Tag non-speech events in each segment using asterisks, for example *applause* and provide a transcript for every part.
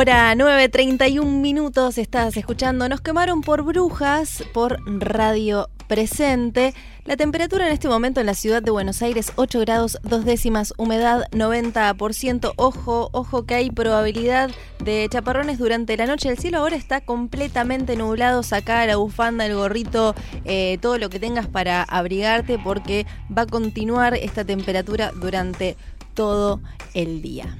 Hora 9.31 minutos, estás escuchando Nos quemaron por brujas por Radio Presente. La temperatura en este momento en la ciudad de Buenos Aires 8 grados 2 décimas, humedad 90%. Ojo, ojo que hay probabilidad de chaparrones durante la noche. El cielo ahora está completamente nublado. Saca la bufanda, el gorrito, eh, todo lo que tengas para abrigarte porque va a continuar esta temperatura durante todo el día.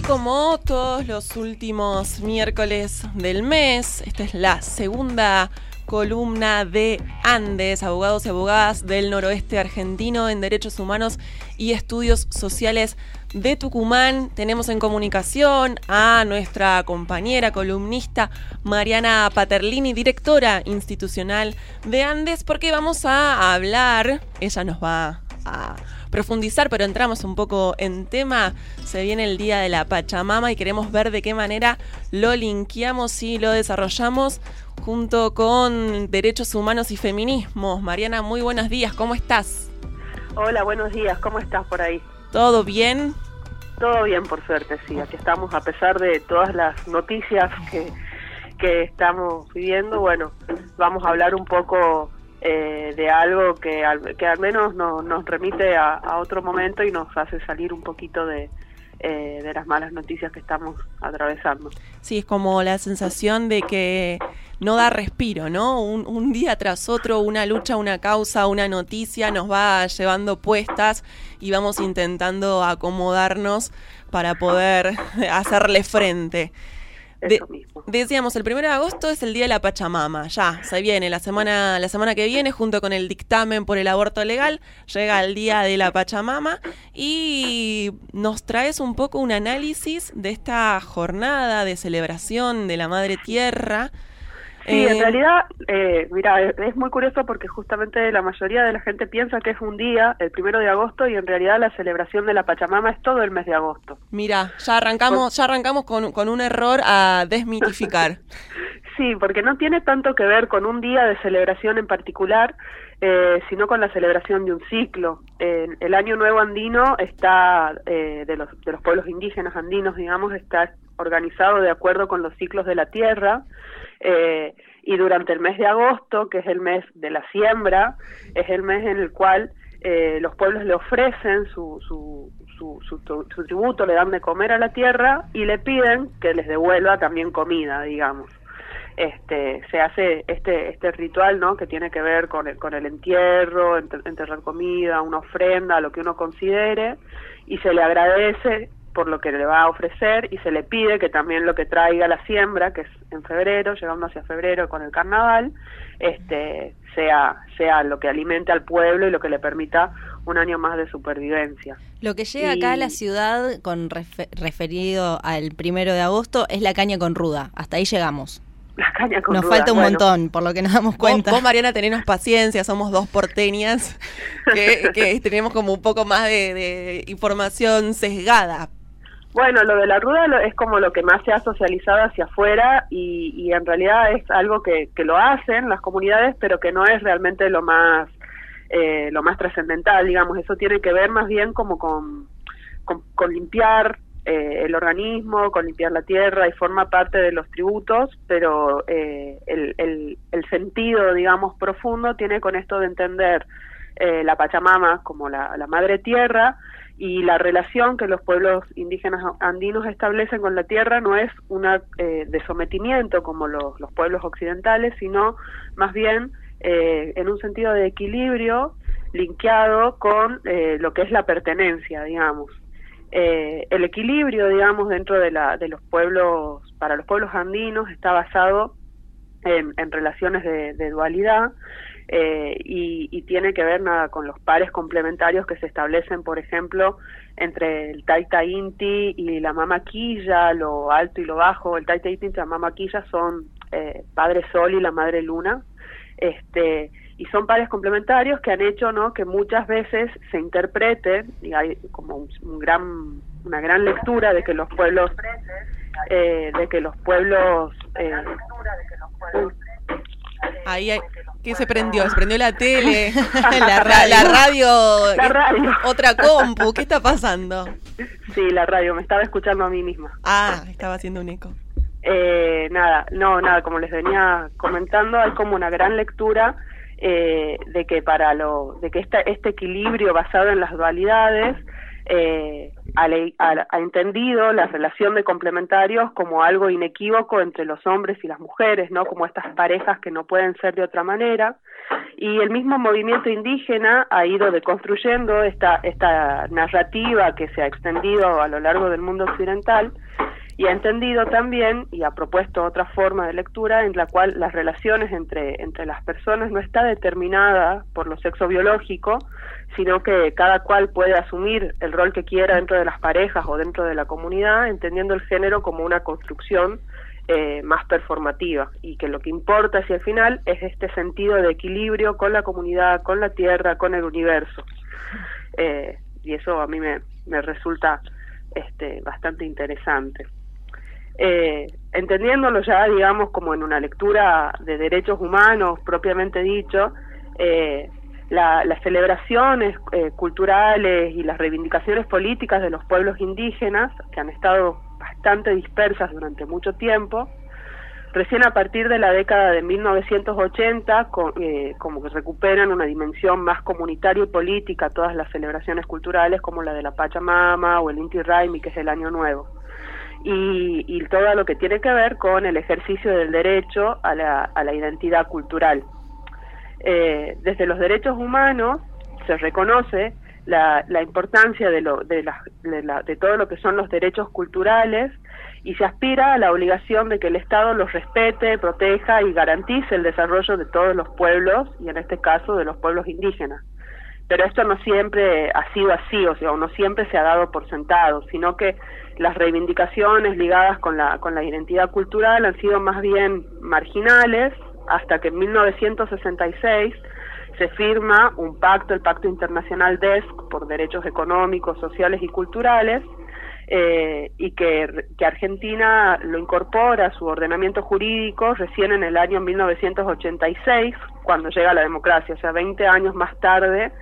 Y como todos los últimos miércoles del mes, esta es la segunda columna de Andes, abogados y abogadas del noroeste argentino en derechos humanos y estudios sociales de Tucumán. Tenemos en comunicación a nuestra compañera columnista Mariana Paterlini, directora institucional de Andes, porque vamos a hablar, ella nos va a profundizar, pero entramos un poco en tema. Se viene el Día de la Pachamama y queremos ver de qué manera lo linkeamos y lo desarrollamos junto con derechos humanos y feminismos. Mariana, muy buenos días, ¿cómo estás? Hola, buenos días, ¿cómo estás por ahí? ¿Todo bien? Todo bien, por suerte, sí. Aquí estamos, a pesar de todas las noticias que, que estamos viviendo, bueno, vamos a hablar un poco eh, de algo que al, que al menos nos remite a, otro momento y nos hace salir un poquito de, eh, de las malas noticias que estamos atravesando. Sí, es como la sensación de que no da respiro, ¿no? Un, un, día tras otro, una lucha, una causa, una noticia nos va llevando puestas y vamos intentando acomodarnos para poder *laughs* hacerle frente decíamos, el 1 de agosto es el día de la Pachamama, ya, se viene, la semana, la semana que viene, junto con el dictamen por el aborto legal, llega el día de la Pachamama y nos traes un poco un análisis de esta jornada de celebración de la Madre Tierra Sí, en eh, realidad, eh, mira, es muy curioso porque justamente la mayoría de la gente piensa que es un día, el primero de agosto, y en realidad la celebración de la Pachamama es todo el mes de agosto. Mira, ya arrancamos, ya arrancamos con, con un error a desmitificar. *laughs* sí, porque no tiene tanto que ver con un día de celebración en particular, eh, sino con la celebración de un ciclo. el Año Nuevo Andino está, eh, de, los, de los pueblos indígenas andinos, digamos, está organizado de acuerdo con los ciclos de la tierra, eh, y durante el mes de agosto, que es el mes de la siembra, es el mes en el cual eh, los pueblos le ofrecen su, su, su, su, tributo, le dan de comer a la tierra y le piden que les devuelva también comida, digamos. Este, se hace este, este ritual, ¿no? Que tiene que ver con el, con el entierro, enterrar comida, una ofrenda, lo que uno considere, y se le agradece por lo que le va a ofrecer y se le pide que también lo que traiga la siembra, que es en febrero, llegando hacia febrero con el carnaval, este sea sea lo que alimente al pueblo y lo que le permita un año más de supervivencia. Lo que llega acá a la ciudad con referido al primero de agosto es la caña con ruda. Hasta ahí llegamos. La caña con nos falta un montón, por lo que nos damos cuenta. Vos, Mariana, tenemos paciencia, somos dos porteñas que, tenemos como un poco más de, de información sesgada, bueno, lo de la ruda es como lo que más se ha socializado hacia afuera y, en realidad es algo que, que, lo hacen las comunidades, pero que no es realmente lo más eh, lo más trascendental, digamos. Eso tiene que ver más bien como con, con, limpiar eh, el organismo, con limpiar la tierra y forma parte de los tributos, pero eh, el, el, el, sentido, digamos, profundo tiene con esto de entender la Pachamama como la, la madre tierra y la relación que los pueblos indígenas andinos establecen con la tierra no es una eh, de sometimiento como los, los, pueblos occidentales, sino más bien eh, en un sentido de equilibrio linkeado con eh, lo que es la pertenencia, digamos. el equilibrio, digamos, dentro de, la, de los pueblos, para los pueblos andinos está basado en, en relaciones de, de dualidad, eh, y, tiene que ver nada con los pares complementarios que se establecen, por ejemplo, entre el Taita Inti y la Mamaquilla, lo alto y lo bajo. El Taita Inti y la Mamaquilla son eh, Padre Sol y la Madre Luna. Este, y son pares complementarios que han hecho ¿no? que muchas veces se interprete, y hay como un, gran, una gran lectura de que los pueblos, eh, de que los pueblos, eh, Ahí hay, ¿Qué se prendió? ¿Se prendió la tele? *laughs* la, radio. La radio. Otra compu. ¿Qué está pasando? Sí, la radio. Me estaba escuchando a mí misma. Ah, estaba haciendo un eco. Eh, nada, no, nada. Como les venía comentando, hay como una gran lectura eh, de que para lo, de que este, este equilibrio basado en las dualidades eh, ha, entendido la relación de complementarios como algo inequívoco entre los hombres y las mujeres, ¿no? Como estas parejas que no pueden ser de otra manera. Y el mismo movimiento indígena ha ido deconstruyendo esta, esta narrativa que se ha extendido a lo largo del mundo occidental y ha entendido también y ha propuesto otra forma de lectura en la cual las relaciones entre, entre las personas no está determinada por lo sexo biológico, sino que cada cual puede asumir el rol que quiera dentro de las parejas o dentro de la comunidad, entendiendo el género como una construcción eh, más performativa y que lo que importa hacia el final es este sentido de equilibrio con la comunidad, con la tierra, con el universo. Eh, y eso a mí me, me resulta este, bastante interesante. Eh, entendiéndolo ya, digamos, como en una lectura de derechos humanos propiamente dicho, eh, las celebraciones eh, culturales y las reivindicaciones políticas de los pueblos indígenas, que han estado bastante dispersas durante mucho tiempo, recién a partir de la década de 1980, eh, como que recuperan una dimensión más comunitaria y política todas las celebraciones culturales, como la de la Pachamama o el Inti Raimi, que es el Año Nuevo. Y, y, todo lo que tiene que ver con el ejercicio del derecho a la, a la identidad cultural. Eh, desde los derechos humanos se reconoce la, la importancia de, lo, de, la, de, todo lo que son los derechos culturales y se aspira a la obligación de que el Estado los respete, proteja y garantice el desarrollo de todos los pueblos y en este caso de los pueblos indígenas. Pero esto no siempre ha sido así, o sea, no siempre se ha dado por sentado, sino que las reivindicaciones ligadas con la, con la identidad cultural han sido más bien marginales hasta que en 1966 se firma un pacto, el Pacto Internacional DESC, por derechos económicos, sociales y culturales, eh, y que, que, Argentina lo incorpora a su ordenamiento jurídico recién en el año 1986, cuando llega la democracia, o sea, 20 años más tarde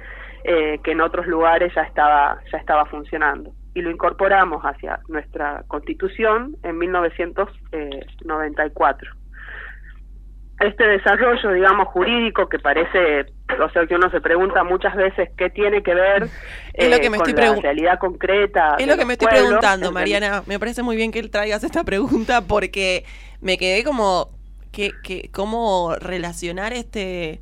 eh, que en otros lugares ya estaba, ya estaba funcionando. Y lo incorporamos hacia nuestra constitución en 1994 este desarrollo, digamos, jurídico que parece, o sea, que uno se pregunta muchas veces qué tiene que ver es lo que me con estoy la realidad concreta. Es lo que me estoy preguntando, Mariana. Me parece muy bien que traigas esta pregunta porque me quedé como, que, que, ¿cómo relacionar este,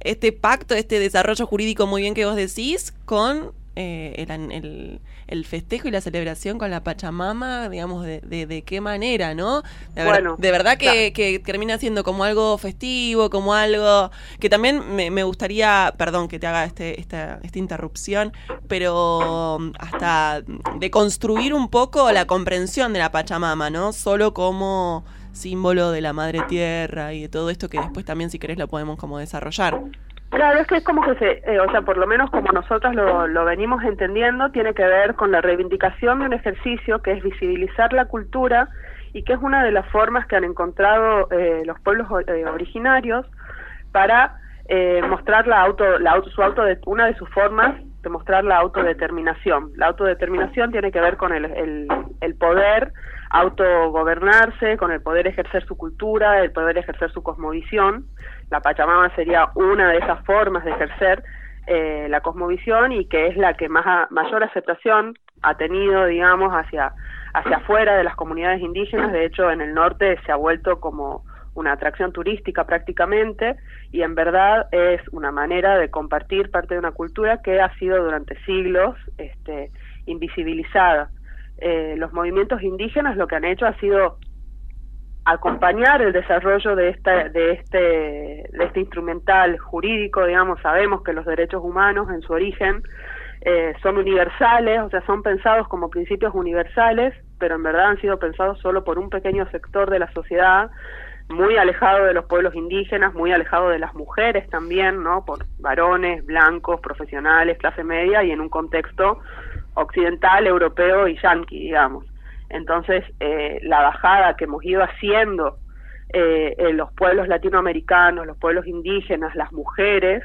este pacto, este desarrollo jurídico muy bien que vos decís con eh, el, el, festejo y la celebración con la Pachamama, digamos, de, de, qué manera, ¿no? De, bueno, de verdad que, que, termina siendo como algo festivo, como algo que también me, me gustaría, perdón que te haga este, esta, esta interrupción, pero hasta de construir un poco la comprensión de la Pachamama, ¿no? Solo como símbolo de la madre tierra y de todo esto que después también si querés lo podemos como desarrollar. Claro, es que es como que se, eh, o sea, por lo menos como nosotros lo, venimos entendiendo, tiene que ver con la reivindicación de un ejercicio que es visibilizar la cultura y que es una de las formas que han encontrado eh, los pueblos eh, originarios para mostrar la auto, la auto, su auto, una de sus formas de mostrar la autodeterminación. La autodeterminación tiene que ver con el, el poder autogobernarse, con el poder ejercer su cultura, el poder ejercer su cosmovisión la Pachamama sería una de esas formas de ejercer eh, la cosmovisión y que es la que más mayor aceptación ha tenido, digamos, hacia, hacia afuera de las comunidades indígenas. De hecho, en el norte se ha vuelto como una atracción turística prácticamente y en verdad es una manera de compartir parte de una cultura que ha sido durante siglos este, invisibilizada. Eh, los movimientos indígenas lo que han hecho ha sido acompañar el desarrollo de esta de este de este instrumental jurídico digamos sabemos que los derechos humanos en su origen eh, son universales o sea son pensados como principios universales pero en verdad han sido pensados solo por un pequeño sector de la sociedad muy alejado de los pueblos indígenas muy alejado de las mujeres también no por varones blancos profesionales clase media y en un contexto occidental europeo y yanqui digamos entonces, eh, la bajada que hemos ido haciendo los pueblos latinoamericanos, los pueblos indígenas, las mujeres,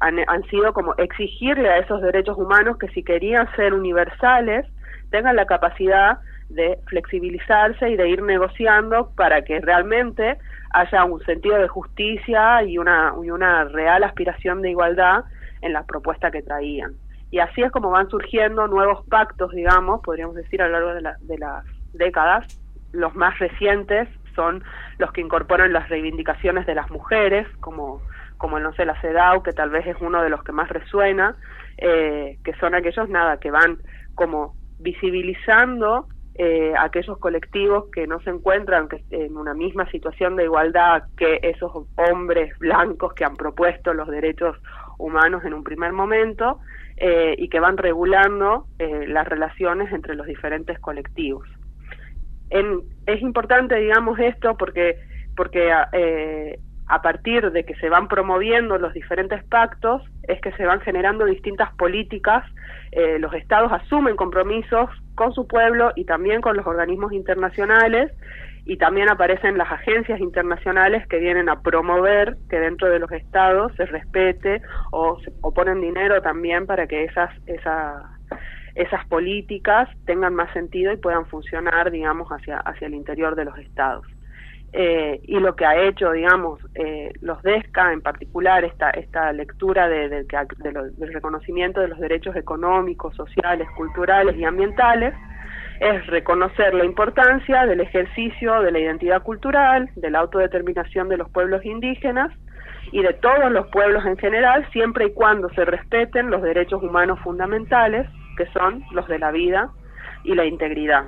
han, han sido como exigirle a esos derechos humanos que si querían ser universales, tengan la capacidad de flexibilizarse y de ir negociando para que realmente haya un sentido de justicia y una, y una real aspiración de igualdad en la propuesta que traían. Y así es como van surgiendo nuevos pactos, digamos, podríamos decir a lo largo de, de las décadas. Los más recientes son los que incorporan las reivindicaciones de las mujeres, como, como no sé, la CEDAW, que tal vez es uno de los que más resuena, eh, que son aquellos, nada, que van como visibilizando eh, aquellos colectivos que no se encuentran en una misma situación de igualdad que esos hombres blancos que han propuesto los derechos humanos en un primer momento eh, y que van regulando eh, las relaciones entre los diferentes colectivos. es importante, digamos, esto porque, porque eh, a partir de que se van promoviendo los diferentes pactos, es que se van generando distintas políticas, eh, los estados asumen compromisos con su pueblo y también con los organismos internacionales, y también aparecen las agencias internacionales que vienen a promover que dentro de los estados se respete o, ponen dinero también para que esas, esas, esas políticas tengan más sentido y puedan funcionar, digamos, hacia, hacia el interior de los estados. Eh, y lo que ha hecho, digamos, eh, los DESCA, en particular esta, esta lectura de, del reconocimiento de los derechos económicos, sociales, culturales y ambientales, es reconocer la importancia del ejercicio de la identidad cultural, de la autodeterminación de los pueblos indígenas y de todos los pueblos en general, siempre y cuando se respeten los derechos humanos fundamentales, que son los de la vida y la integridad.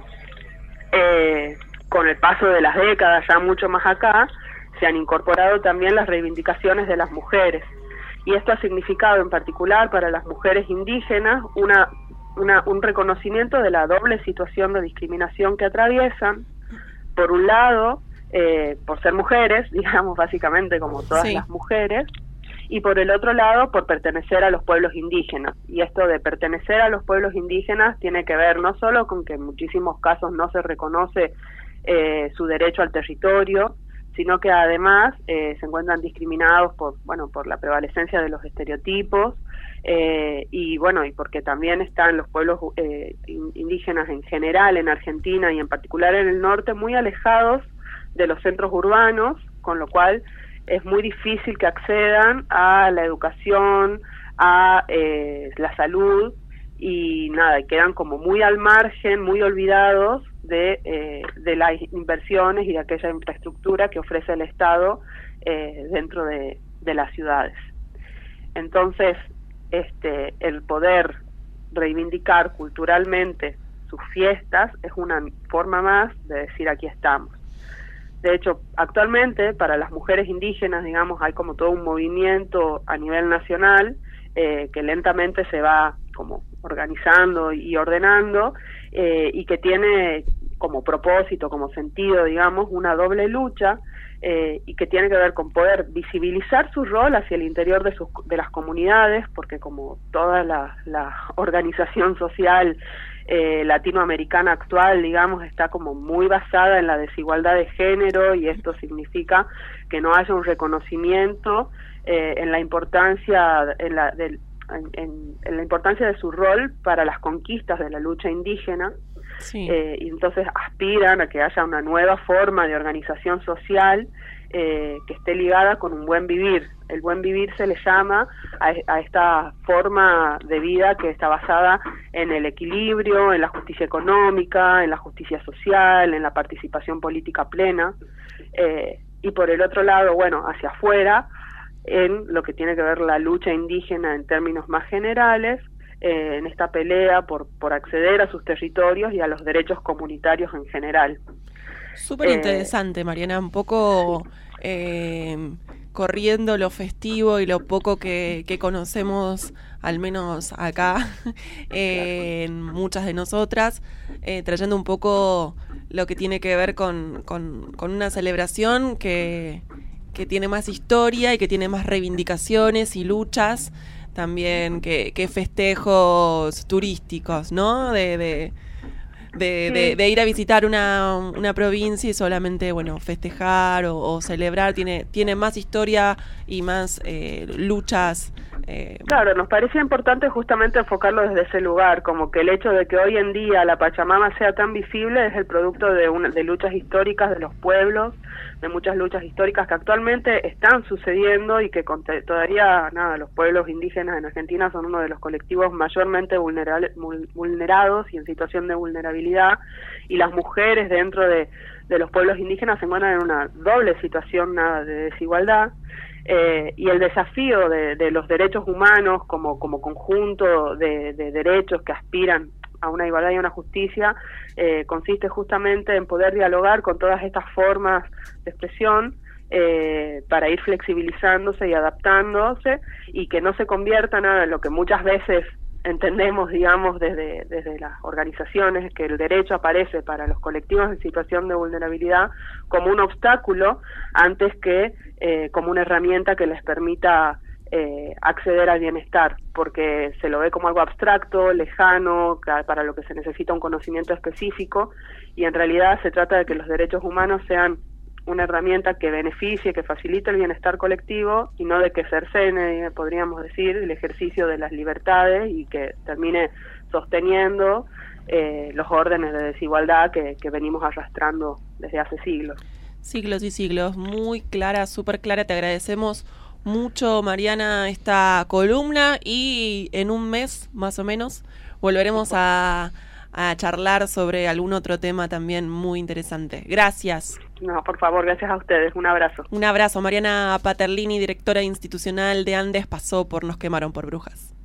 Eh, con el paso de las décadas, ya mucho más acá, se han incorporado también las reivindicaciones de las mujeres. Y esto ha significado en particular para las mujeres indígenas una, un reconocimiento de la doble situación de discriminación que atraviesan. Por un lado, eh, por ser mujeres, *laughs* digamos básicamente como todas las mujeres, y por el otro lado, por pertenecer a los pueblos indígenas. Y esto de pertenecer a los pueblos indígenas tiene que ver no solo con que en muchísimos casos no se reconoce eh, su derecho al territorio, sino que además eh, se encuentran discriminados por bueno por la prevalecencia de los estereotipos eh, y bueno y porque también están los pueblos indígenas en general en Argentina y en particular en el norte muy alejados de los centros urbanos con lo cual es muy difícil que accedan a la educación a la salud y nada quedan como muy al margen muy olvidados de, eh, de las inversiones y de aquella infraestructura que ofrece el Estado eh, dentro de, de, las ciudades. Entonces, este, el poder reivindicar culturalmente sus fiestas es una forma más de decir aquí estamos. De hecho, actualmente para las mujeres indígenas, digamos, hay como todo un movimiento a nivel nacional eh, que lentamente se va como organizando y ordenando eh, y que tiene como propósito, como sentido, digamos, una doble lucha eh, y que tiene que ver con poder visibilizar su rol hacia el interior de, sus, de las comunidades, porque como toda la, *laughs* organización social eh, latinoamericana actual, digamos, está como muy basada en la desigualdad de género y esto significa que no haya un reconocimiento en la importancia en la, en, la importancia de su rol para las conquistas de la lucha indígena eh, y entonces aspiran a que haya una nueva forma de organización social eh, que esté ligada con un buen vivir. El buen vivir se le llama a, a, esta forma de vida que está basada en el equilibrio, en la justicia económica, en la justicia social, en la participación política plena. Eh, y por el otro lado, bueno, hacia afuera, en lo que tiene que ver la lucha indígena en términos más generales, eh, en esta pelea por, por acceder a sus territorios y a los derechos comunitarios en general. Súper interesante, Mariana, un poco eh, corriendo lo festivo y lo poco que, conocemos, al menos acá, *laughs* en muchas de nosotras, eh, trayendo un poco lo que tiene que ver con, con, con una celebración que que tiene más historia y que tiene más reivindicaciones y luchas también que, festejos turísticos, ¿no? De, de, ir a visitar una, una, provincia y solamente, bueno, festejar o, celebrar. Tiene, tiene más historia y más eh, luchas. Eh. Claro, nos parecía importante justamente enfocarlo desde ese lugar, como que el hecho de que hoy en día la Pachamama sea tan visible es el producto de, una, de luchas históricas de los pueblos, de muchas luchas históricas que actualmente están sucediendo y que todavía, nada, los pueblos indígenas en Argentina son uno de los colectivos mayormente vulnerados y en situación de vulnerabilidad, y las mujeres dentro de, los pueblos indígenas se encuentran en una doble situación nada, de desigualdad. Eh, y el desafío de, los derechos humanos como, como conjunto de, de derechos que aspiran a una igualdad y una justicia eh, consiste justamente en poder dialogar con todas estas formas de expresión eh, para ir flexibilizándose y adaptándose y que no se convierta nada en lo que muchas veces entendemos, digamos, desde, desde las organizaciones, que el derecho aparece para los colectivos en situación de vulnerabilidad como un obstáculo antes que eh, como una herramienta que les permita eh, acceder al bienestar, porque se lo ve como algo abstracto, lejano, para lo que se necesita un conocimiento específico, y en realidad se trata de que los derechos humanos sean una herramienta que beneficie, que facilite el bienestar colectivo y no de que cercene, podríamos decir, el ejercicio de las libertades y que termine sosteniendo eh, los órdenes de desigualdad que, que venimos arrastrando desde hace siglos. Siglos y siglos, muy clara, súper clara, te agradecemos mucho, Mariana, esta columna y en un mes más o menos volveremos a, charlar sobre algún otro tema también muy interesante. Gracias. No, por favor, gracias a ustedes. Un abrazo. Un abrazo. Mariana Paterlini, directora institucional de Andes, pasó por Nos quemaron por brujas.